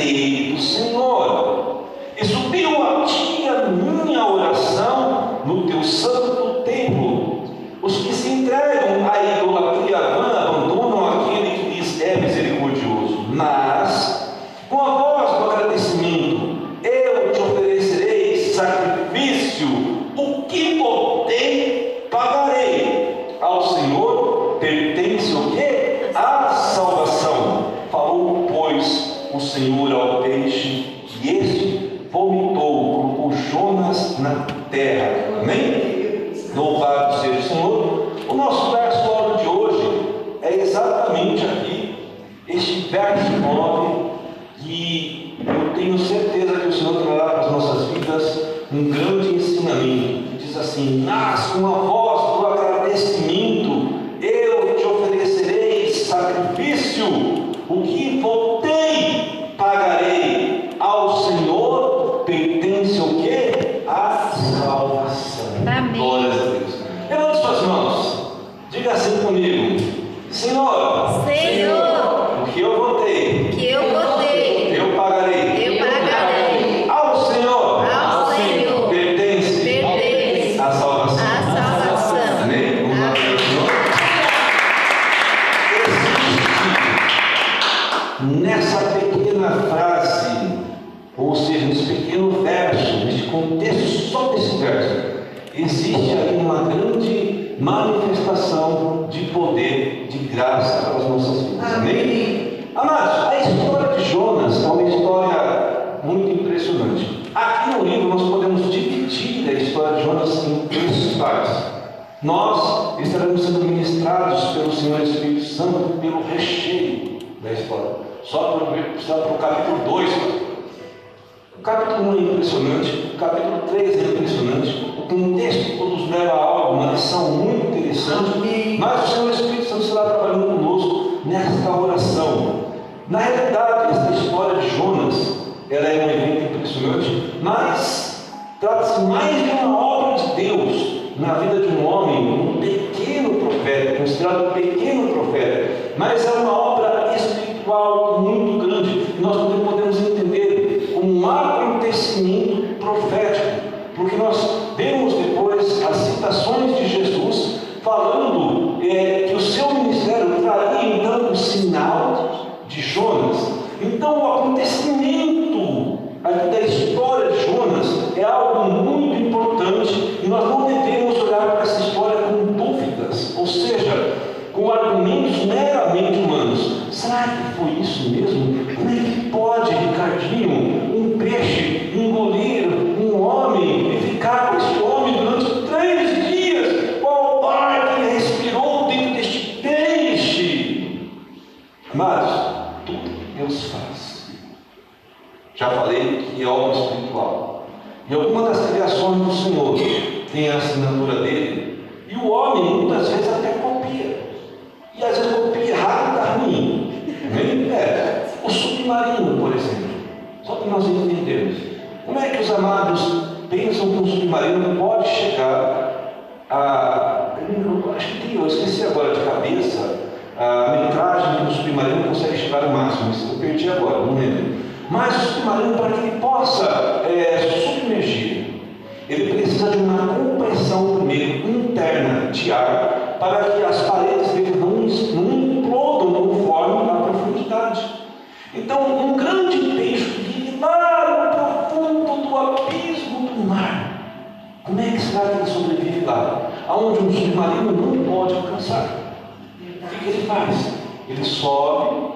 do Senhor. Isso deu a ti a minha oração no teu santo manifestação de poder, de graça para as nossas vidas. Amém? Amados, a história de Jonas é uma história muito impressionante. Aqui no livro nós podemos dividir a história de Jonas em três partes. Nós estaremos sendo ministrados pelo Senhor Espírito Santo pelo recheio da história. Só para o capítulo 2. O capítulo 1 é impressionante, o capítulo 3 é impressionante, tem um texto que nos leva a algo, uma lição muito interessante, mas o Senhor Espírito Santo está trabalhando conosco nesta oração. Na realidade, esta história de Jonas, ela é um evento impressionante, mas trata-se mais de uma obra de Deus na vida de um homem, um pequeno profeta, considerado um pequeno profeta, mas é uma obra espiritual muito grande. Nós podemos entender como um macro acontecimento faz. Já falei que é obra espiritual. E alguma das criações do Senhor tem a assinatura dele. E o homem muitas vezes até copia. E às vezes copia errado e dá ruim. É. O submarino, por exemplo. Só que nós entendemos. Como é que os amados pensam que um submarino pode chegar a. Eu acho que tem, eu esqueci agora de cabeça a metragem que submarino consegue chegar no máximo. Isso eu perdi agora, não lembro. Mas o submarino, para que ele possa é, submergir, ele precisa de uma compressão primeiro interna de ar para que as paredes dele não, não implodam conforme a profundidade. Então, um grande peixe vive lá no profundo do abismo do mar. Como é que será que ele sobrevive lá? Aonde um submarino não pode alcançar. Que ele faz? Ele sobe,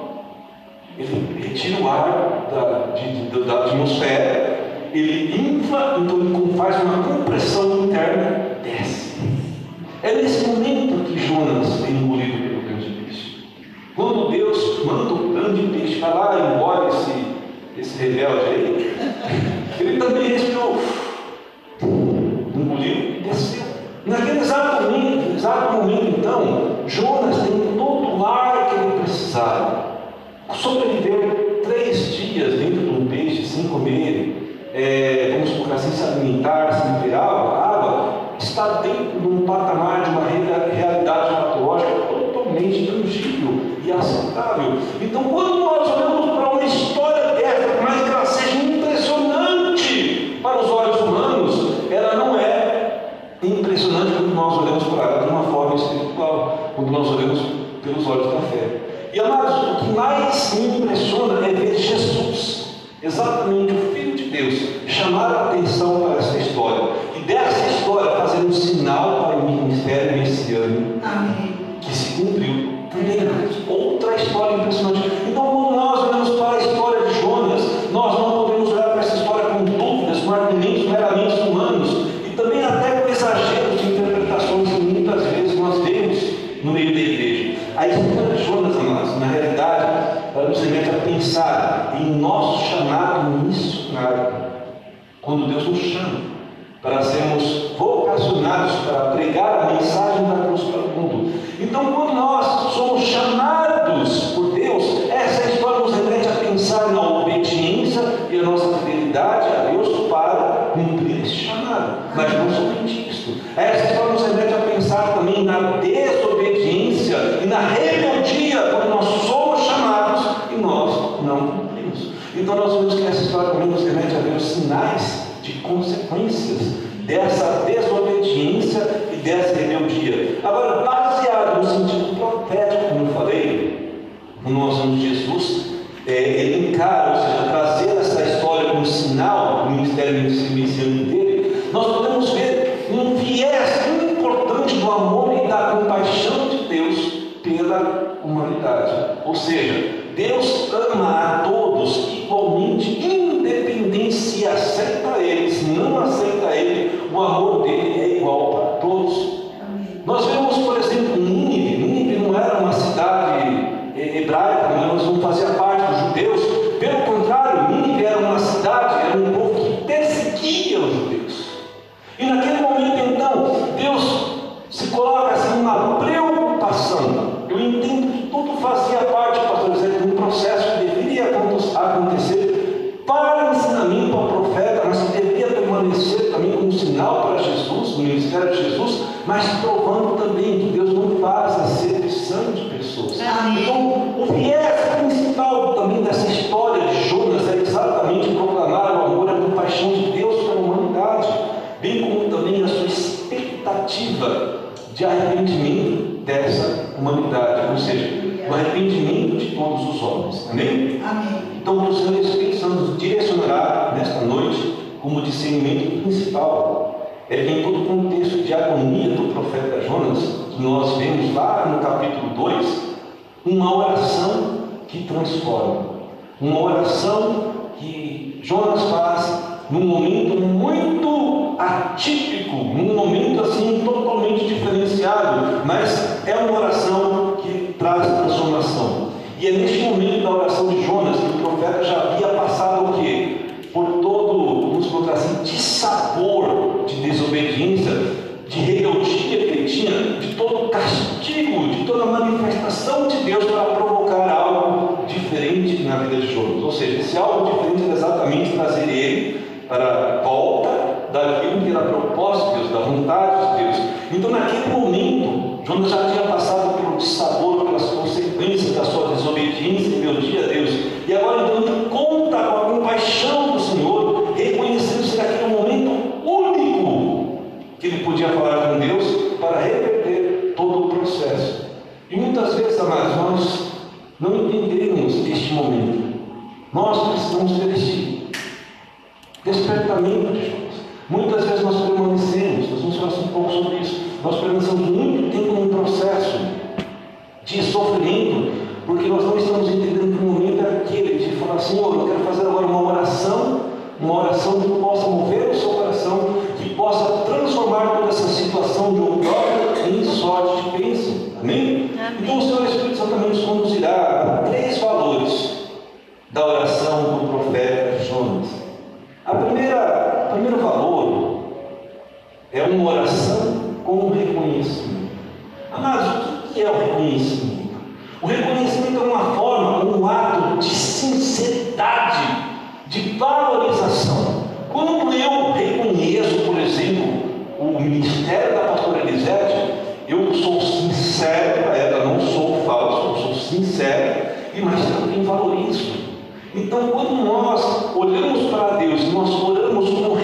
ele retira o ar da, de, da atmosfera, ele infla, então ele faz uma compressão interna, desce. É nesse momento que Jonas é engolido pelo grande peixe. Quando Deus manda o grande peixe, vai lá e engole esse, esse rebelde aí, ele também respirou, engoliu e desceu. Naquele exato momento, exato momento, então, Jonas tem todo o ar que ele precisava. Sobreviveu três dias dentro de um peixe, sem comer, é, vamos colocar assim, se alimentar, sem beber água, água, está dentro de um patamar de uma realidade patológica totalmente tangível e aceitável. Então, quando nós olhamos para uma história dessa, por mais que ela seja impressionante para os olhos humanos, ela não é impressionante quando nós olhamos para ela de uma forma espiritual, quando nós olhamos pelos olhos da fé. E amados, o que mais me impressiona é ver Jesus, exatamente o Filho de Deus, chamar a atenção para essa história. E dessa história fazer um sinal para o ministério messiânico que se cumpriu também. Outra história impressionante. Então, quando nós olhamos para a história de Jonas, nós não podemos olhar para essa história com dúvidas, com argumentos meramente humanos e também até com exageros de interpretações que muitas vezes nós vemos no meio da igreja. A história de Jonas, amados, na realidade, ela nos remete a pensar em nosso chamado missionário. Quando Deus nos chama para sermos vocacionados para pregar a mensagem da cruz para o mundo. Então, quando nós somos chamados por Deus, essa história nos remete a pensar na obediência e a nossa fidelidade a Deus para cumprir esse chamado. Mas não somente isso. Essa história nos remete a pensar também na desobediência e na rebeldia quando nós somos chamados e nós não cumprimos. Então nós vemos que essa história também nos remete a ver os sinais de consequências dessa desobediência e dessa rebeldia. Agora, baseado no sentido profético, como eu falei, quando nós vemos Jesus, é, ele encara, ou seja, trazer essa história como sinal do ministério messiânico dele, nós podemos ver um viés importante do amor e da compaixão de Deus pela humanidade. Ou seja, Deus ama a mas é uma oração que traz transformação. E é neste momento de valorização. Quando eu reconheço, por exemplo, o ministério da pastora Elisete, eu sou sincero para ela, não sou falso, eu sou sincero, e mas também valorizo. Então, quando nós olhamos para Deus, nós oramos com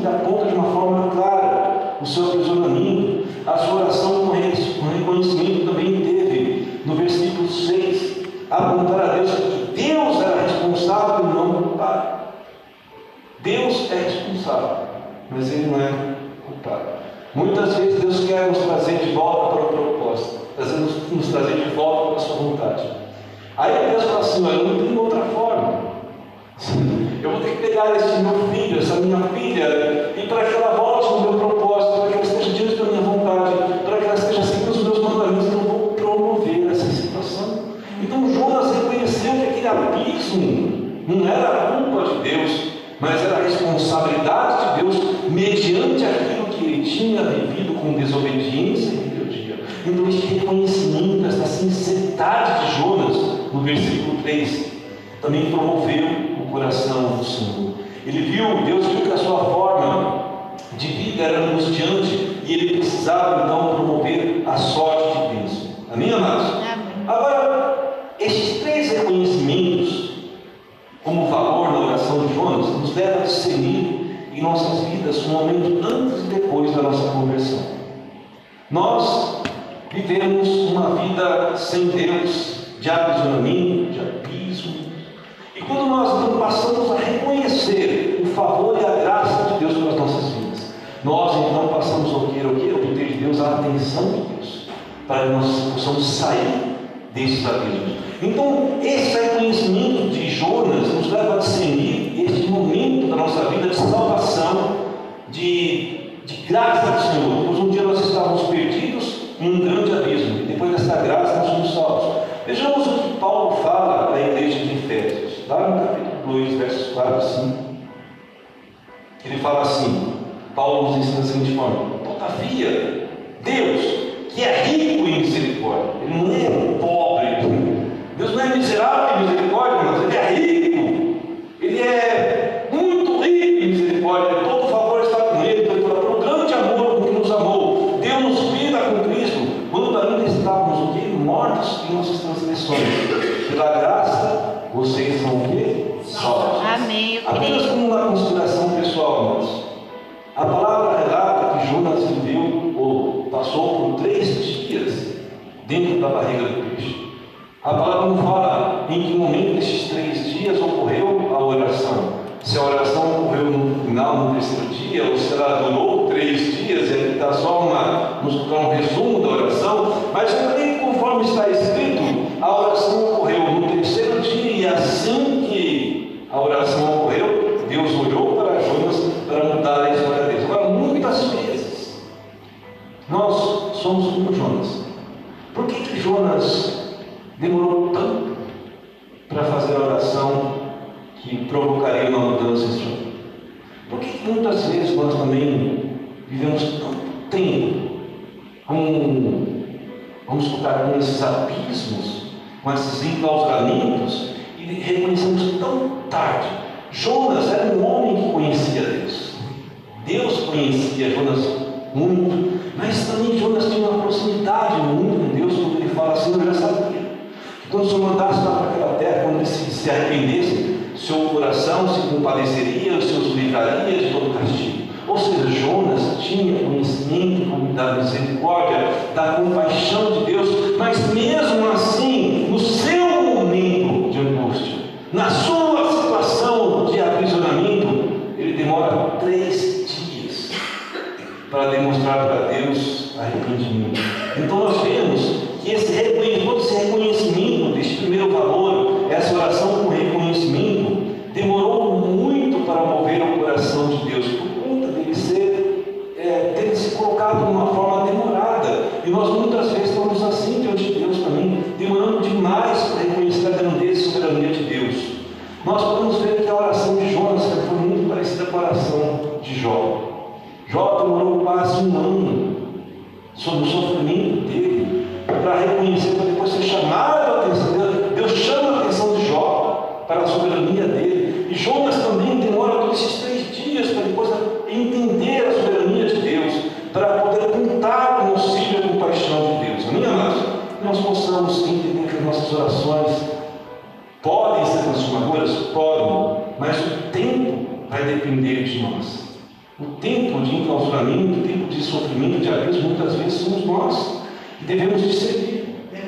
4 5, aponta de uma forma clara o seu aprisionamento. A sua oração com reconhecimento também teve, no versículo 6, apontar a Deus que Deus era responsável e não culpado. Deus é responsável, mas Ele não é culpado. Muitas vezes Deus quer nos trazer de volta para o propósito, nos, nos trazer de volta para a sua vontade. Aí Deus fala assim: eu não tenho outra forma. Eu vou ter que pegar esse meu filho, essa minha filha, para que ela volte no meu propósito, para que ela esteja diante da minha vontade, para que ela esteja seguindo os meus mandamentos, eu vou promover essa situação. Então Jonas reconheceu que aquele abismo não era culpa de Deus, mas era a responsabilidade de Deus mediante aquilo que ele tinha vivido com desobediência e rebeldia. Então, este reconhecimento, essa sinceridade de Jonas, no versículo 3, também promoveu o coração do Senhor. Ele viu, Deus viu que a sua forma de vida era angustiante e ele precisava então promover a sorte de Deus. Amém, amados? Amém. Agora, estes três reconhecimentos como valor na oração de Jonas nos leva a discernir em nossas vidas um momento antes e depois da nossa conversão. Nós vivemos uma vida sem Deus, de aprisionamento, de abismo. E quando nós não passamos a reconhecer o favor e a graça de Deus pelas nossas vidas, nós então passamos a querer o que? Obter de Deus a atenção de Deus, para que nós possamos sair desses abismos. Então, esse reconhecimento de Jonas nos leva a discernir este momento da nossa vida de salvação, de, de graça do Senhor. Pois um dia nós estávamos perdidos em um grande abismo, e depois dessa graça nós somos salvos. Vejamos o que Paulo fala para a igreja de Efésios, lá no capítulo 2, versos 4 e 5. Ele fala assim: Paulo nos ensina da seguinte forma: Todavia, Deus, que é rico em misericórdia, Ele não é pobre, Deus não é miserável em misericórdia, muitas vezes nós também vivemos tempo com, vamos colocar, com esses abismos, com esses enclausuramentos e reconhecemos tão tarde? Jonas era um homem que conhecia Deus. Deus conhecia Jonas muito, mas também Jonas tinha uma proximidade muito com Deus quando ele fala assim, eu já sabia. Que quando o Senhor mandasse para aquela terra, quando ele se arrependesse, seu coração se compadeceria, o Senhor se livraria de todo castigo. Ou seja, Jonas tinha conhecimento da misericórdia, da compaixão de Deus, mas mesmo assim, no seu momento de angústia, na sua situação de aprisionamento, ele demora três dias para demonstrar para Deus arrependimento. Então nós nós possamos entender que as nossas orações podem ser transformadoras? Podem, mas o tempo vai depender de nós. O tempo de enclausuramento, o tempo de sofrimento, de abuso, muitas vezes somos nós. E devemos discernir.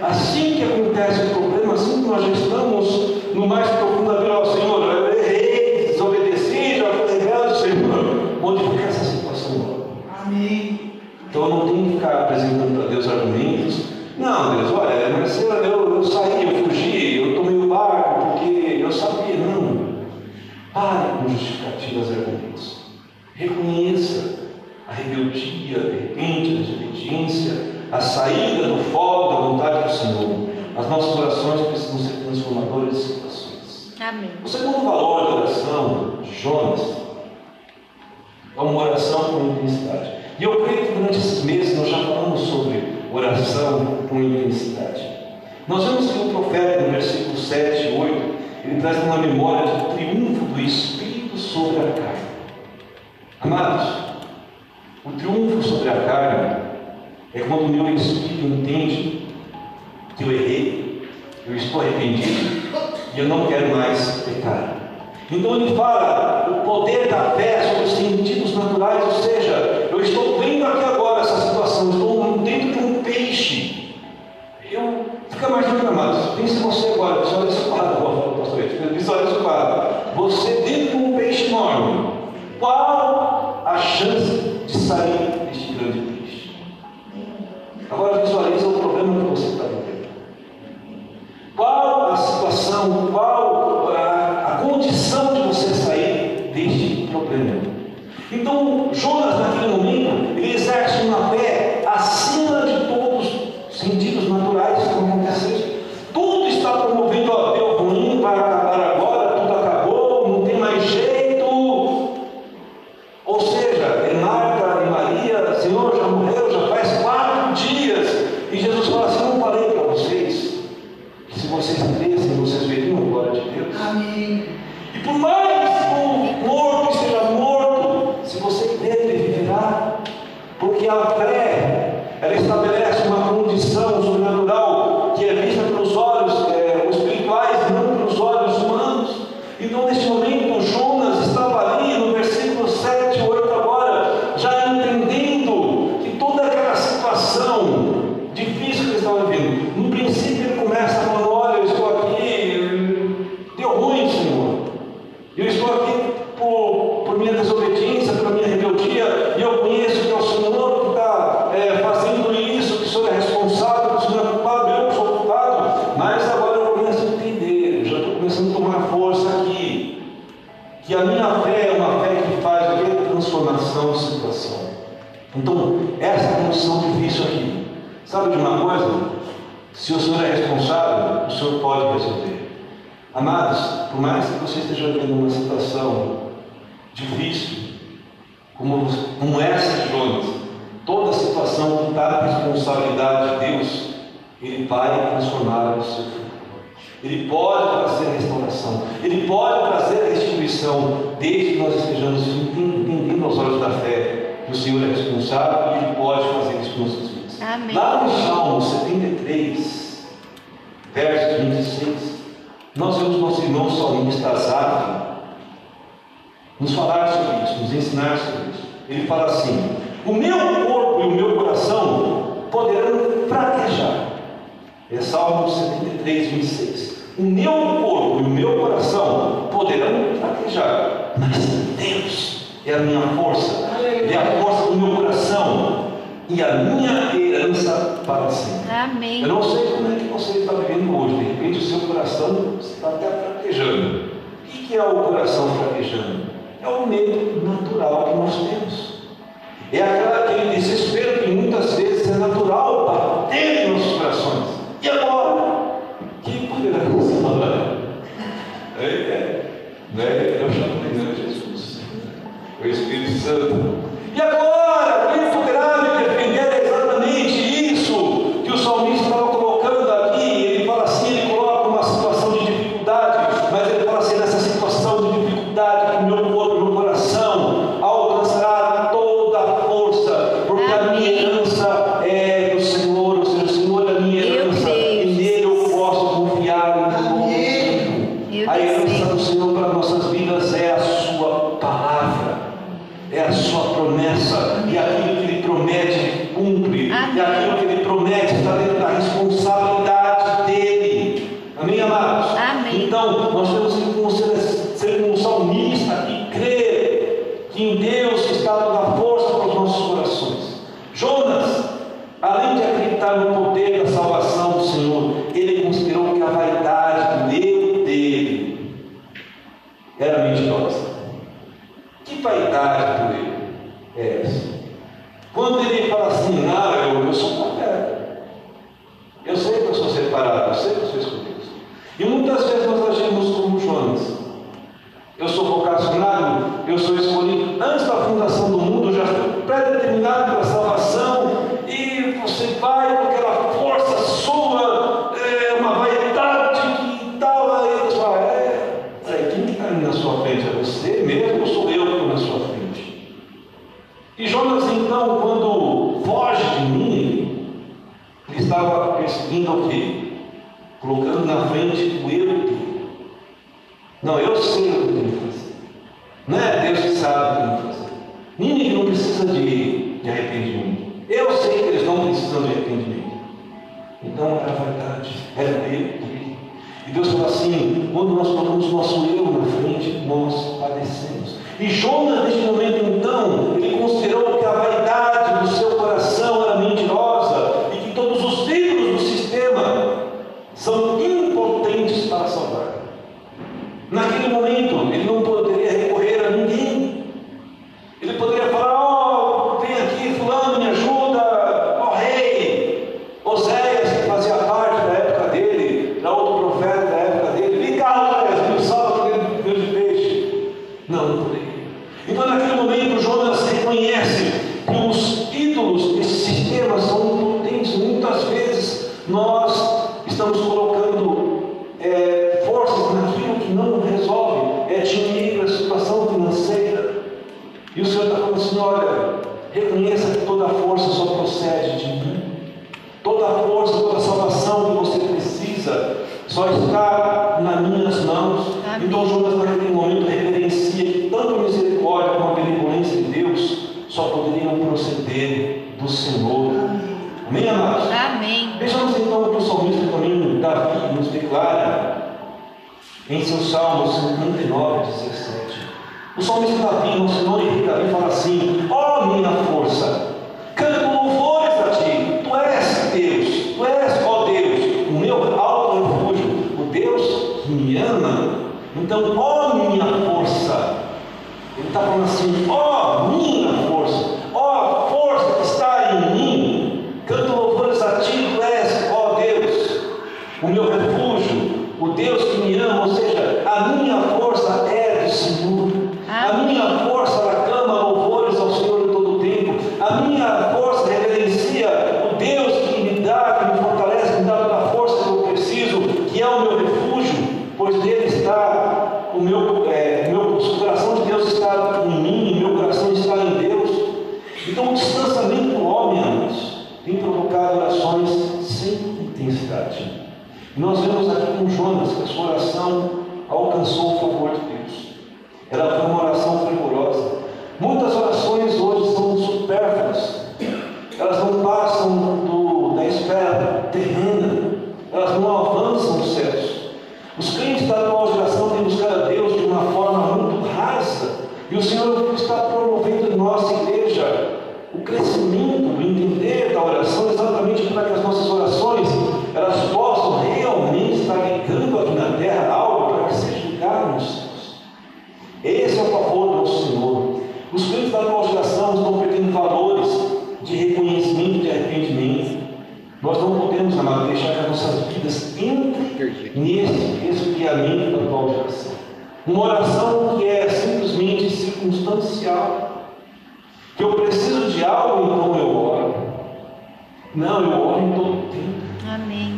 Assim que acontece o problema, assim que nós já estamos no mais profundo vida ao Senhor, eu errei, desobedeci, já fui rebelde, Senhor, modificar essa situação. Amém. Então eu não tenho que ficar apresentando para Deus argumentos. Não, Deus, olha, mas eu, eu, eu saí, eu fugi, eu tomei o barco porque eu sabia. Não. Pare com justificativas e argumentos. Reconheça a rebeldia, de repente, a desobediência, a saída do foco da vontade do Senhor. As nossas orações precisam ser transformadoras de situações. Amém. O segundo valor da oração de Jonas é uma oração com intensidade. E eu creio que durante esses meses nós já falamos sobre oração com intensidade. Nós vemos que o profeta, no versículo 7 e 8, ele traz uma memória de triunfo do Espírito sobre a carne. Amados, o triunfo sobre a carne é quando o meu espírito entende que eu errei, eu estou arrependido e eu não quero mais pecar. Então ele fala o poder da fé sobre os sentidos naturais, ou seja, eu estou vendo aqui agora essa situação, estou dentro de um peixe. Eu fica mais amados. Pense você agora, visualiza esse quadro, pastor, visualiza esse quadro. Você dentro de um peixe enorme. Qual a chance de sair Se o Senhor é responsável, o Senhor pode resolver. Amados, por mais que você esteja vivendo uma situação difícil, como, como essa de Jonas, toda situação que está na responsabilidade de Deus, Ele vai transformar o seu futuro. Ele pode trazer restauração, Ele pode trazer restituição, desde que nós estejamos entendendo aos olhos da fé que o Senhor é responsável e Ele pode fazer isso. Amém. Lá no Salmo 73, verso 26, nós vemos nosso irmão salmista Asaf nos falar sobre isso, nos ensinar sobre isso. Ele fala assim: O meu corpo e o meu coração poderão fraquejar. É Salmo 73, 26. O meu corpo e o meu coração poderão fraquejar, mas Deus é a minha força, é a força do meu coração e a minha para sempre. Amém. Eu não sei como é que você está vivendo hoje. De repente o seu coração está até fraquejando. O que que é o coração fraquejando? É o medo natural que nós temos. É aquele desespero que muitas vezes é natural bater em nossos corações. E agora? Quem poderá consolar? É, é, né? Eu chamo de Jesus. O Espírito Santo. E agora? Então era a vaidade, era é dele. E Deus falou assim: quando nós colocamos nosso eu na frente, nós padecemos. E Jonas, neste momento então, ele considerou que a vaidade está falando assim, ó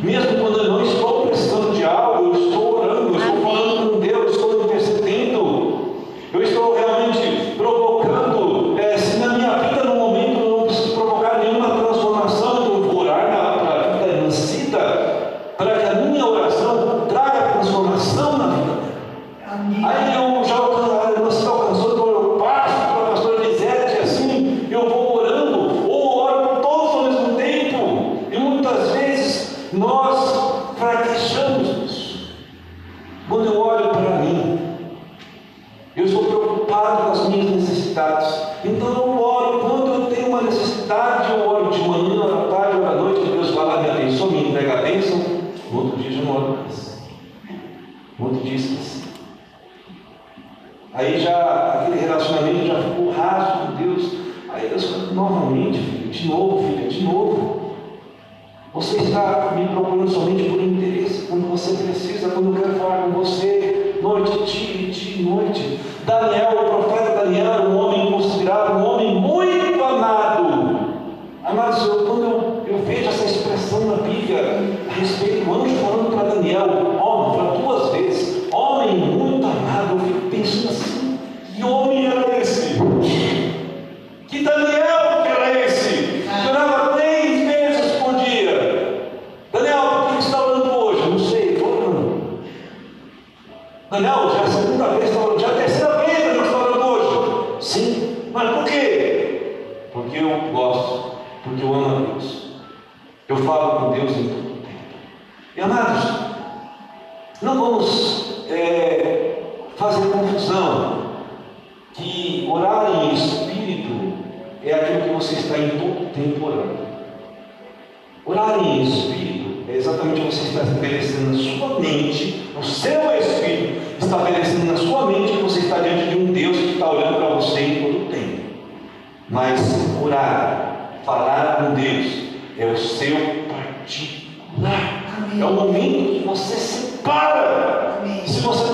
Место eu gosto, porque eu amo a Deus. Eu falo com Deus em todo tempo. E amados, não vamos é, fazer confusão que orar em espírito é aquilo que você está em todo tempo orando. Orar em espírito é exatamente você está estabelecendo na sua mente, no seu espírito, estabelecendo na sua mente que você está diante de um Deus que está olhando para você em todo tempo. Mas orar, falar com Deus, é o seu particular. É o momento que você separa. Se você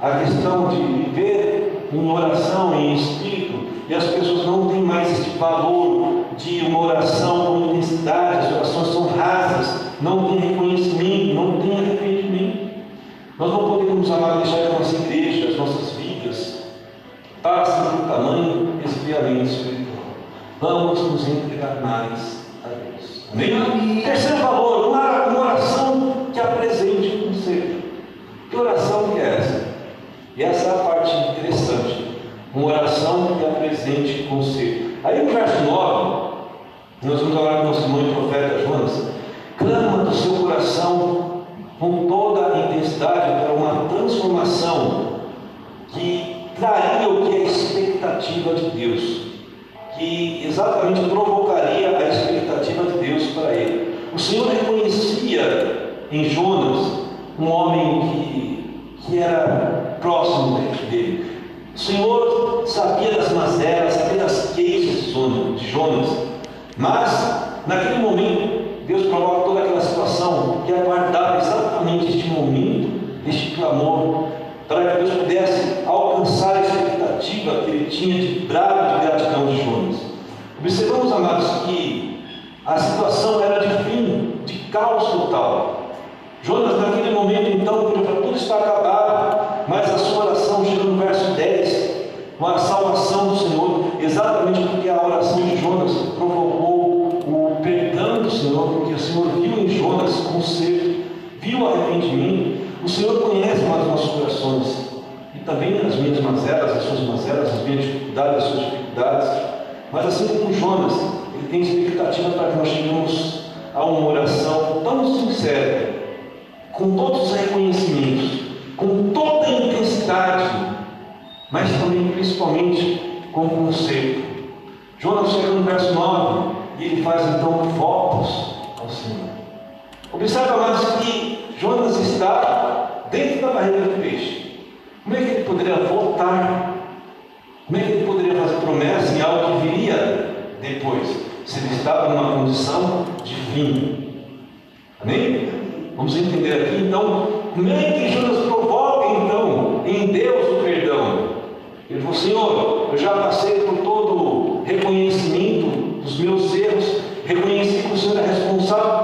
a questão de viver em oração, em espírito, e as pessoas não têm mais este valor de uma oração com intensidade, as orações são rasas, não tem reconhecimento, não tem arrependimento. Nós não podemos, amar, deixar a nossa igreja, as nossas vidas, passem por tamanho esfriamento espiritual. Vamos nos entregar mais a Deus. Amém. Terceiro valor, uma, uma oração que apresente conselho. Que oração que é essa? E essa é a parte interessante. Uma oração que apresente conselho. Aí no verso 9, nós vamos falar com o nosso irmão e profeta Jonas. Clama do seu coração com toda a intensidade para uma transformação que traria o que é a expectativa de Deus, que exatamente provocaria a expectativa de Deus para ele. O Senhor reconhecia em Jonas um homem que, que era próximo dele. O Senhor sabia das mazelas, sabia das queixas de Jonas, mas naquele momento Deus provoca toda aquela situação que aguardava exatamente este momento, este clamor, para que Deus pudesse alcançar a expectativa que ele tinha de brado de gratidão de Jonas. Observamos, amados, que a situação era de fim, de caos total. Jonas, naquele momento, então, tudo está acabado, mas a sua oração chega no verso 10, com a salvação do Senhor, exatamente porque a oração de Jonas provocou o perdão do Senhor, porque o Senhor viu em Jonas conserto, viu arrependimento. O Senhor conhece mais os nossos corações e também as minhas mazelas, as suas mazelas, as minhas dificuldades, as suas dificuldades. Mas assim como Jonas, ele tem expectativa para que nós cheguemos a uma oração tão sincera, com todos os reconhecimentos, mas também principalmente com conceito. Jonas chega no verso 9 e ele faz então votos ao Senhor. Observe, amados, que Jonas está dentro da barriga do peixe. Como é que ele poderia voltar? Como é que ele poderia fazer promessa em algo que viria depois? Se ele estava numa condição de fim. Amém? Vamos entender aqui então como é que Jonas provoca então em Deus o perdão. Ele falou, Senhor, eu já passei por todo o reconhecimento dos meus erros, reconheci que o Senhor é responsável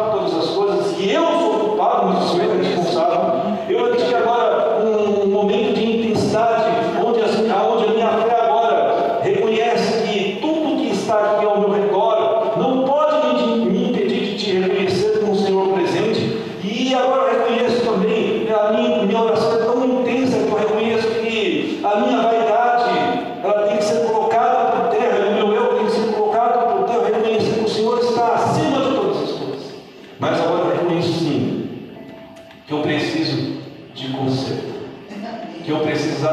Que eu preciso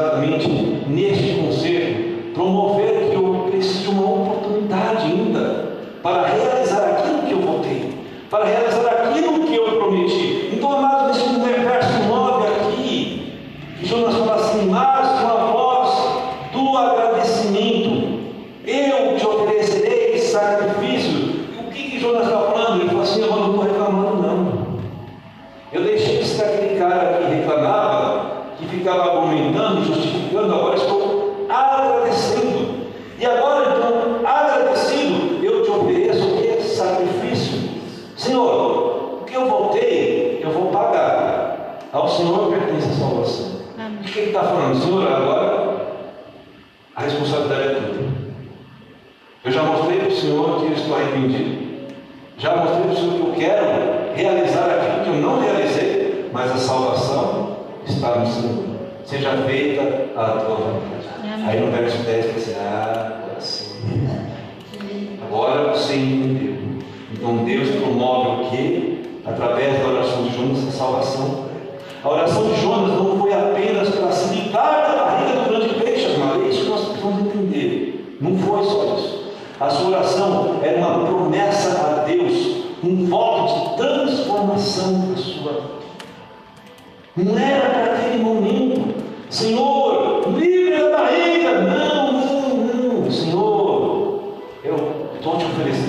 neste conselho promover que eu preciso uma oportunidade ainda para realizar aquilo que eu votei, para realizar aquilo que eu prometi. Então, amados, nesse verso 9 aqui, que Jonas fala assim, mas com a voz do agradecimento, eu te oferecerei sacrifício. O que, que Jonas está falando? Ele falou assim, eu não estou reclamando não. Eu deixei de ser aquele cara que reclamava, que ficava argumentando, justificando, agora estou agradecendo. E agora, então, agradecido, eu te ofereço o que? Sacrifício. Senhor, o que eu voltei, eu vou pagar. Ao Senhor pertence a salvação. Amém. O que ele está falando? Senhor, agora a responsabilidade é tua. Eu já mostrei para o Senhor que eu estou arrependido. Já mostrei para o Senhor que eu quero realizar aquilo que eu não realizei, mas a salvação está no Senhor. Seja feita a tua vontade. Amém. Aí no verso 10 diz assim, ah, agora sim. Agora você entendeu. Então Deus promove o que? Através da oração de Jonas, a salvação. A oração de Jonas não foi apenas para se livrar da barriga do grande peixe, mas é isso que nós precisamos entender. Não foi só isso. A sua oração era uma promessa a Deus, um voto de transformação da sua vida. Não era para aquele momento, Senhor, livre da barriga. Não, não, não, Senhor, eu estou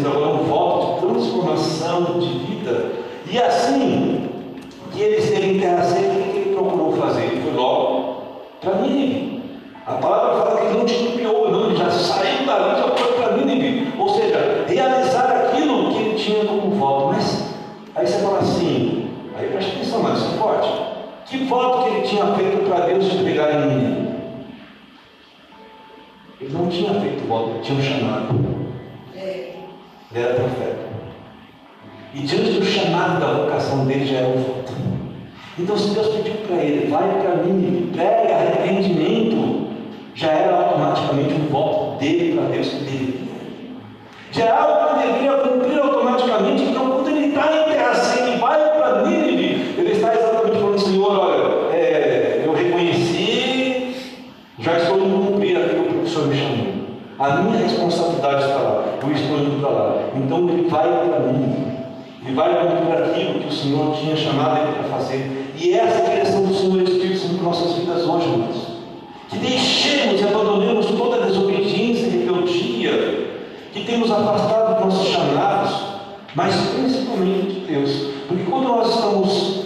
oferecendo agora um voto de transformação de vida. E assim que ele terra seca, o que ele procurou fazer? Ele foi logo para Nínive. A palavra fala que ele não titubeou, não, ele já saiu dali, já foi para Nínive. Ou seja, realizar aquilo que ele tinha como voto. Mas aí você fala assim, aí presta atenção, mas isso é forte. Que voto que ele tinha feito para Deus de pegar em Nínive? Ele não tinha feito voto, ele tinha um chamado. Ele era profeta. E diante do chamado da vocação dele já era um voto. Então, se Deus pediu para ele, vai para mim, prega arrependimento, já era automaticamente um voto dele para Deus que deveria. Já era algo que deveria cumprir automaticamente. Então, quando ele está em terra e vai para Nínive, ele está exatamente falando, Senhor, olha, é, eu reconheci, já estou indo cumprir aquilo que o Senhor me chamou. A minha responsabilidade está lá, eu estou indo para lá. Então ele vai para mim, ele vai cumprir aquilo que o Senhor tinha chamado ele para fazer. E essa é a direção do Senhor Espírito Santo para nossas vidas hoje, irmãos. Que deixemos e abandonemos toda a desobediência e rebeldia que tem nos afastado dos nossos chamados, mas principalmente de Deus. Porque quando nós estamos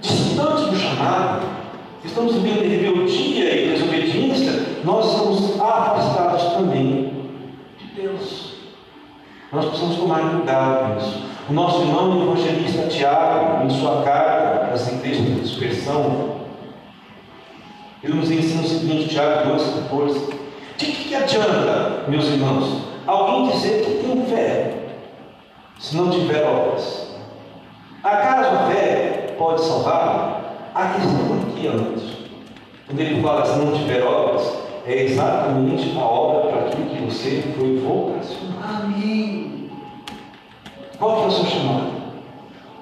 distantes do chamado, estamos vivendo em rebeldia e desobediência, nós estamos afastados também de Deus. Nós precisamos tomar cuidado com isso. O nosso irmão evangelista Tiago, em sua carta às igrejas de dispersão, ele nos ensina o seguinte, Tiago 2,14. De que, que adianta, meus irmãos, alguém dizer que tem fé, se não tiver obras? Acaso a fé pode salvar? A questão aqui, amados, quando ele fala se não tiver obras, é exatamente a obra para aquilo que você foi vocacionado. Amém. Qual é o seu chamado?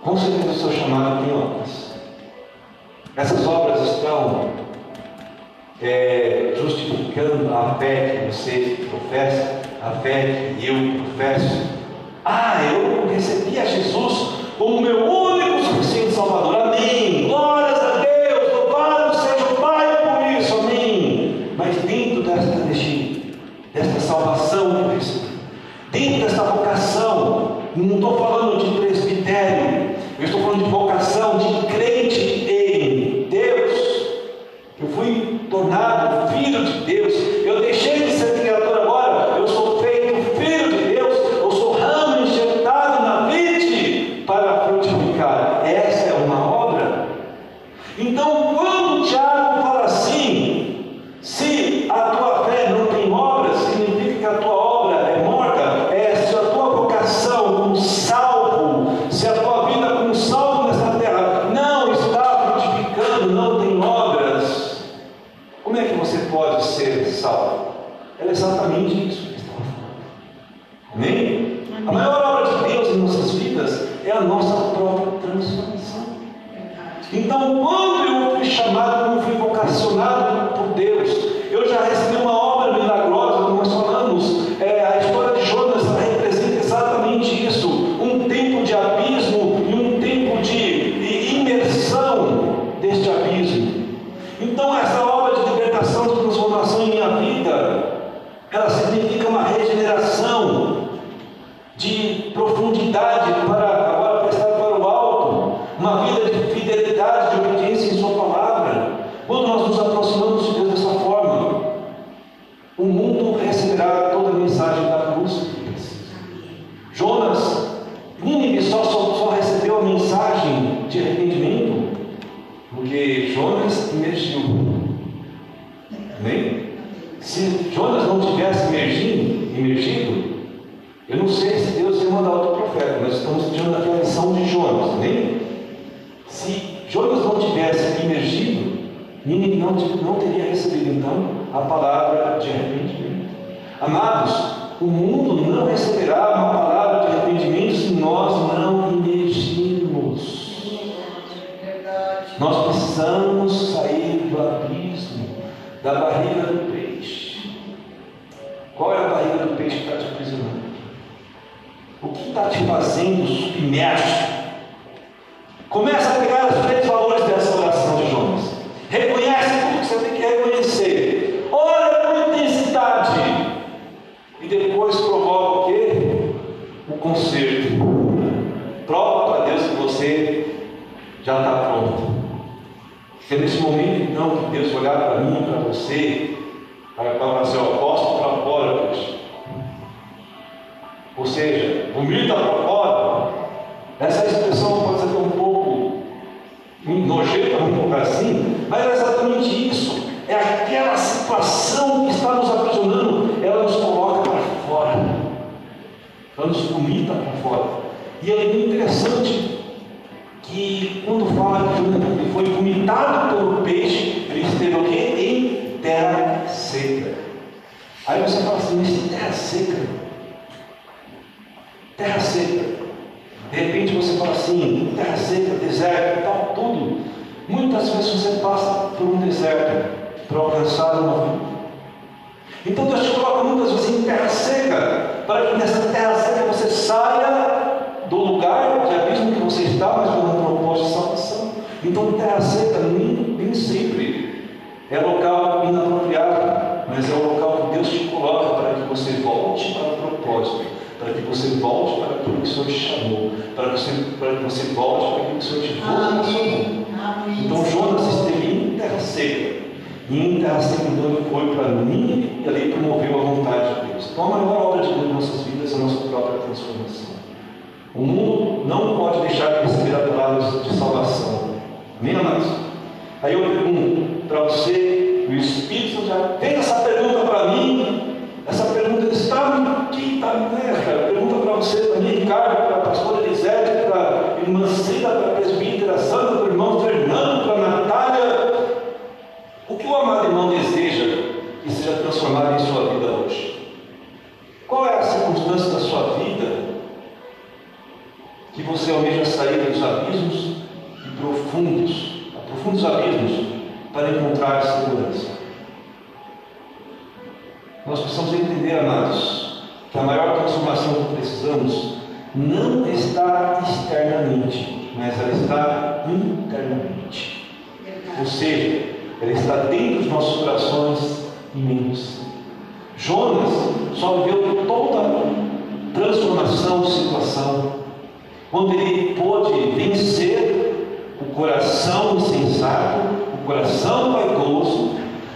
Com certeza o seu chamado tem obras. Essas obras estão é, justificando a fé que você professa, a fé que eu professo. Ah, eu recebi a Jesus como meu único suficiente Salvador. Amém. Glórias Hello? Você tem que reconhecer. Olha a intensidade. E depois provoca o quê? O conserto. Prova para Deus que você já está pronto. Porque nesse momento, então, que Deus olhar para mim, para você, transformação. O mundo não pode deixar de receber a de salvação. Amém, amados? Aí eu pergunto para você, o Espírito Santo já tem essa pergunta para mim, essa pergunta está aqui, está nessa, né, pergunta para você, para mim, Ricardo, para a pastora Elisete, para a irmã Cida, para você almeja sair dos abismos e profundos, a profundos abismos, para encontrar segurança. Nós precisamos entender, amados, que a maior transformação que precisamos não está externamente, mas ela está internamente. Ou seja, ela está dentro dos nossos corações e mentes. Jonas só viveu toda transformação, situação quando ele pôde vencer o coração insensato, o coração vaidoso,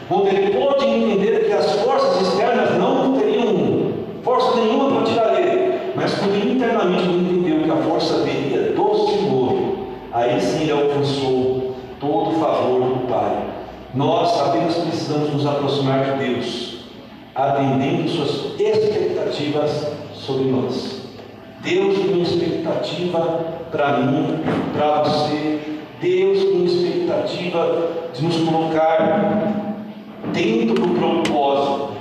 quando ele pôde entender que as forças externas não teriam força nenhuma para tirar ele, mas quando ele internamente entendeu que a força viria do Senhor, aí sim ele alcançou todo o favor do Pai. Nós apenas precisamos nos aproximar de Deus, atendendo suas expectativas sobre nós. Deus tem uma expectativa para mim, para você, Deus tem uma expectativa de nos colocar dentro do propósito.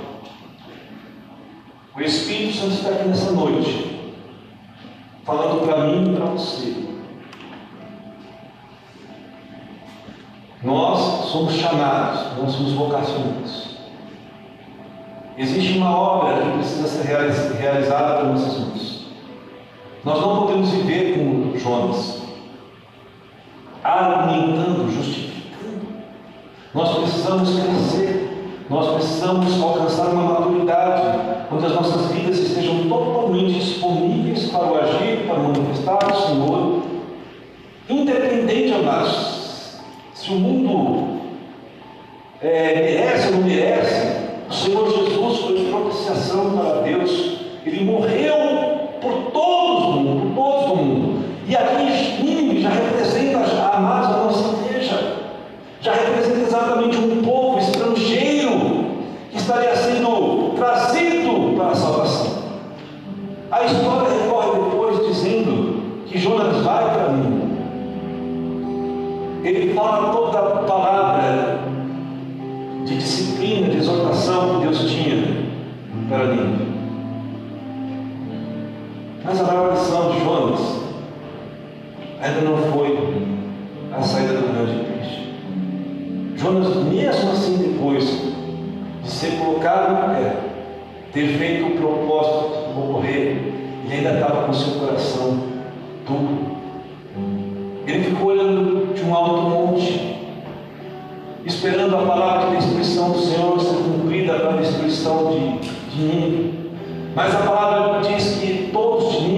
O Espírito Santo está aqui nessa noite, falando para mim e para você. Nós somos chamados, nós somos vocacionados. Existe uma obra que precisa ser realizada por nossas mãos. Nós não podemos viver como Jonas, argumentando, justificando. Nós precisamos crescer, nós precisamos alcançar uma maturidade, onde as nossas vidas estejam totalmente disponíveis para o agir, para manifestar o Senhor, independente, amados, se o mundo é, merece ou não merece, o Senhor Jesus foi propiciação para Deus. Ele morreu por todos do mundo, por todos do mundo. E aqui Nínive já representa, amados, a nossa igreja. Já representa exatamente um povo estrangeiro que estaria sendo trazido para a salvação. A história recorre depois dizendo que Jonas vai para mim. Ele fala toda a palavra de disciplina, de exortação que Deus tinha para mim. Mas a maior de Jonas ainda não foi a saída do grande peixe. Jonas, mesmo assim, depois de ser colocado na terra, ter feito o propósito de morrer, ele ainda estava com seu coração duro. Ele ficou olhando de um alto monte esperando a palavra de destruição do Senhor ser cumprida para a destruição de, de. Mas a palavra diz que todos de